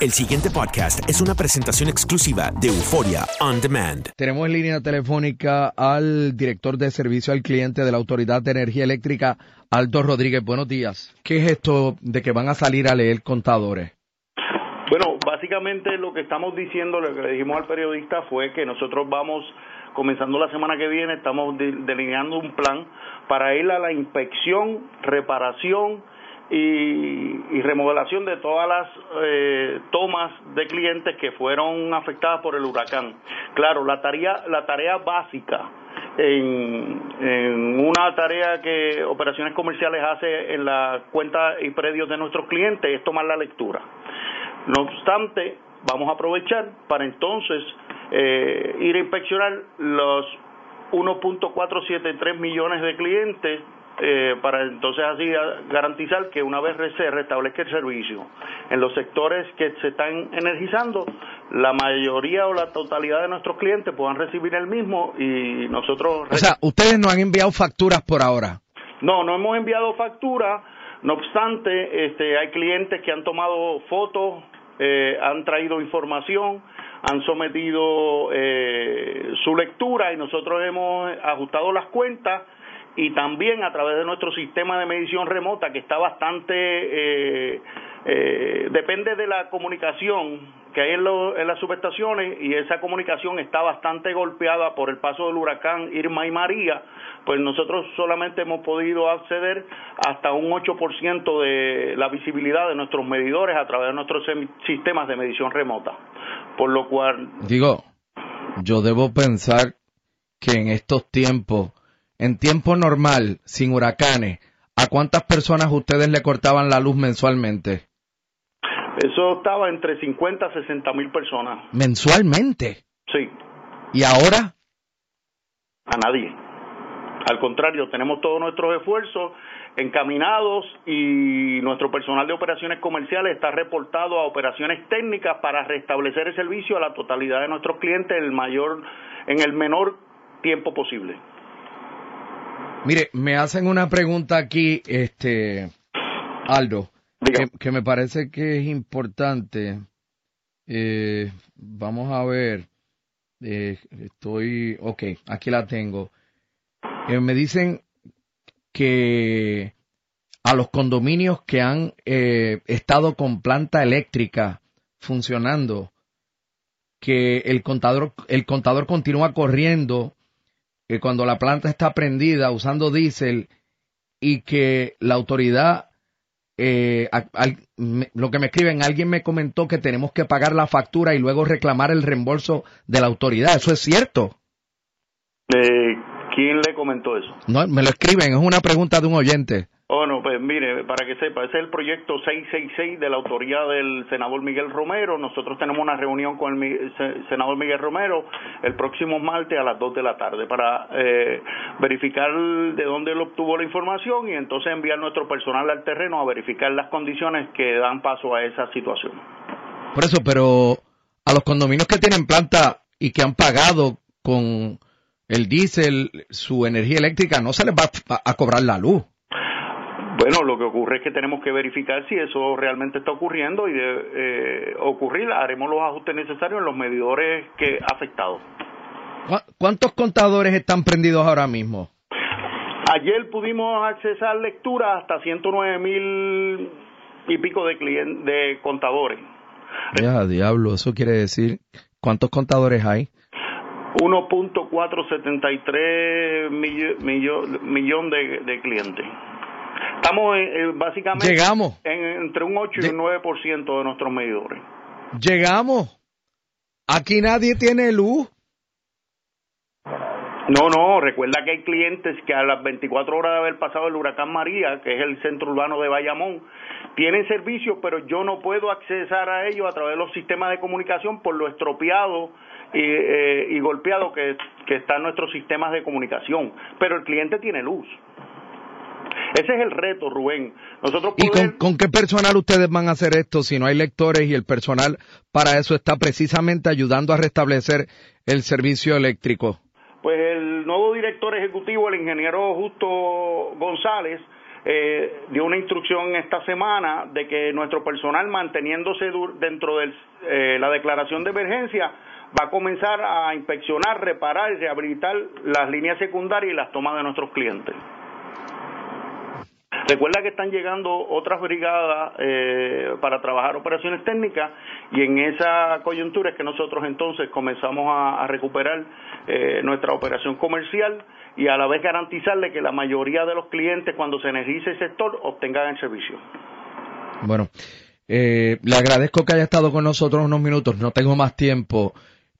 El siguiente podcast es una presentación exclusiva de Euforia On Demand. Tenemos en línea telefónica al director de servicio al cliente de la Autoridad de Energía Eléctrica, Aldo Rodríguez. Buenos días. ¿Qué es esto de que van a salir a leer contadores? Bueno, básicamente lo que estamos diciendo, lo que le dijimos al periodista fue que nosotros vamos, comenzando la semana que viene, estamos de- delineando un plan para ir a la inspección, reparación y, y remodelación de todas las eh, tomas de clientes que fueron afectadas por el huracán. Claro, la tarea, la tarea básica en, en una tarea que operaciones comerciales hace en la cuenta y predios de nuestros clientes es tomar la lectura. No obstante, vamos a aprovechar para entonces eh, ir a inspeccionar los 1.473 millones de clientes eh, para entonces así garantizar que una vez se restablezca el servicio en los sectores que se están energizando, la mayoría o la totalidad de nuestros clientes puedan recibir el mismo y nosotros O sea, ustedes no han enviado facturas por ahora. no, no hemos enviado factura. No obstante, este, hay clientes que han tomado fotos, eh, han traído información, han sometido eh, su lectura y nosotros hemos ajustado las cuentas y también a través de nuestro sistema de medición remota que está bastante eh, eh, depende de la comunicación que hay en, lo- en las subestaciones y esa comunicación está bastante golpeada por el paso del huracán Irma y María, pues nosotros solamente hemos podido acceder hasta un 8% de la visibilidad de nuestros medidores a través de nuestros sistemas de medición remota. Por lo cual, Digo, yo debo pensar que en estos tiempos, en tiempo normal, sin huracanes, ¿a cuántas personas ustedes le cortaban la luz mensualmente? eso estaba entre 50 a 60 mil personas. ¿Mensualmente? Sí, ¿Y ahora? a nadie. Al contrario, tenemos todos nuestros esfuerzos encaminados y nuestro personal de operaciones comerciales está reportado a operaciones técnicas para restablecer el servicio a la totalidad de nuestros clientes el mayor, en el menor tiempo posible. Mire, me hacen una pregunta aquí, este, Aldo. que, que, me parece que es importante. Eh, vamos a ver. Eh, estoy, ok, aquí la tengo. Eh, me dicen que a los condominios que han eh, estado con planta eléctrica funcionando, que el contador, el contador continúa corriendo que cuando la planta está prendida usando diésel y que la autoridad, eh, lo que me escriben, alguien me comentó que tenemos que pagar la factura y luego reclamar el reembolso de la autoridad. ¿Eso es cierto? Eh, ¿Quién le comentó eso? No, me lo escriben, es una pregunta de un oyente. Oh, no, pues mire, para que sepa, ese es el proyecto 666 de la autoría del senador Miguel Romero. Nosotros tenemos una reunión con el senador Miguel Romero el próximo martes a las 2 de la tarde para eh, verificar de dónde él obtuvo la información y entonces enviar nuestro personal al terreno a verificar las condiciones que dan paso a esa situación. Por eso, pero a los condominios que tienen planta y que han pagado con el diésel su energía eléctrica, no se les va a cobrar la luz. Bueno, lo que ocurre es que tenemos que verificar si eso realmente está ocurriendo y de eh, ocurrir haremos los ajustes necesarios en los medidores que afectados. ¿Cuántos contadores están prendidos ahora mismo? Ayer pudimos accesar lectura hasta 109 mil y pico de, de contadores. Ya, diablo, eso quiere decir, ¿cuántos contadores hay? 1.473 millón, millón de, de clientes. Estamos eh, básicamente Llegamos. entre un 8 y un 9% de nuestros medidores. Llegamos. Aquí nadie tiene luz. No, no, recuerda que hay clientes que a las 24 horas de haber pasado el huracán María, que es el centro urbano de Bayamón, tienen servicio, pero yo no puedo accesar a ellos a través de los sistemas de comunicación por lo estropeado y, eh, y golpeado que, que están nuestros sistemas de comunicación. Pero el cliente tiene luz. Ese es el reto, Rubén. Nosotros ¿Y con, qué personal ustedes van a hacer esto si no hay lectores y el personal para eso está precisamente ayudando a restablecer el servicio eléctrico? Pues el nuevo director ejecutivo, el ingeniero Justo González, eh, dio una instrucción esta semana de que nuestro personal manteniéndose dentro de eh, la declaración de emergencia va a comenzar a inspeccionar, reparar y rehabilitar las líneas secundarias y las tomas de nuestros clientes. Recuerda que están llegando otras brigadas eh, para trabajar operaciones técnicas y en esa coyuntura es que nosotros entonces comenzamos a, recuperar eh, nuestra operación comercial y a la vez garantizarle que la mayoría de los clientes cuando se energice el sector obtengan el servicio. Bueno, eh, le agradezco que haya estado con nosotros unos minutos, no tengo más tiempo,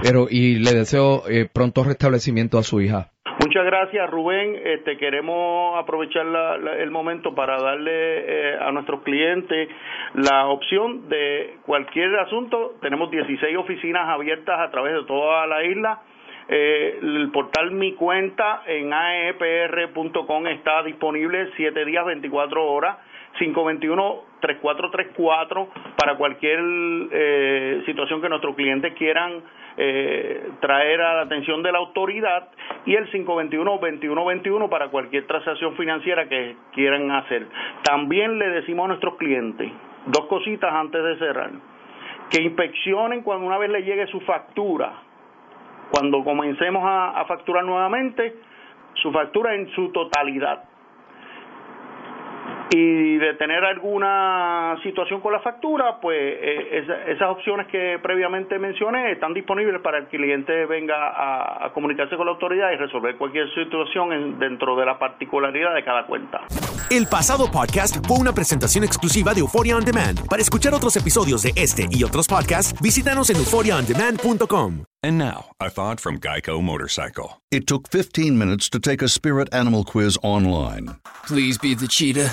pero y le deseo pronto restablecimiento a su hija. Muchas gracias, Rubén. Este, queremos aprovechar el momento para darle eh, a nuestros clientes la opción de cualquier asunto. Tenemos 16 oficinas abiertas a través de toda la isla. Eh, el portal Mi Cuenta en aepr.com está disponible 7 días, 24 horas. 521-3434 para cualquier eh, situación que nuestros clientes quieran eh, traer a la atención de la autoridad y el 521-2121 para cualquier transacción financiera que quieran hacer. También le decimos a nuestros clientes dos cositas antes de cerrar, que inspeccionen cuando una vez le llegue su factura, cuando comencemos a facturar nuevamente, su factura en su totalidad y de tener alguna situación con la factura, pues eh, esas opciones que previamente mencioné están disponibles para el cliente venga a, comunicarse con la autoridad y resolver cualquier situación dentro de la particularidad de cada cuenta. El pasado podcast fue una presentación exclusiva de Euphoria On Demand. Para escuchar otros episodios de este y otros podcasts, visítanos en euphoriaondemand.com. And now, a thought from Geico Motorcycle. It took 15 minutes to take a spirit animal quiz online. Please be the cheetah.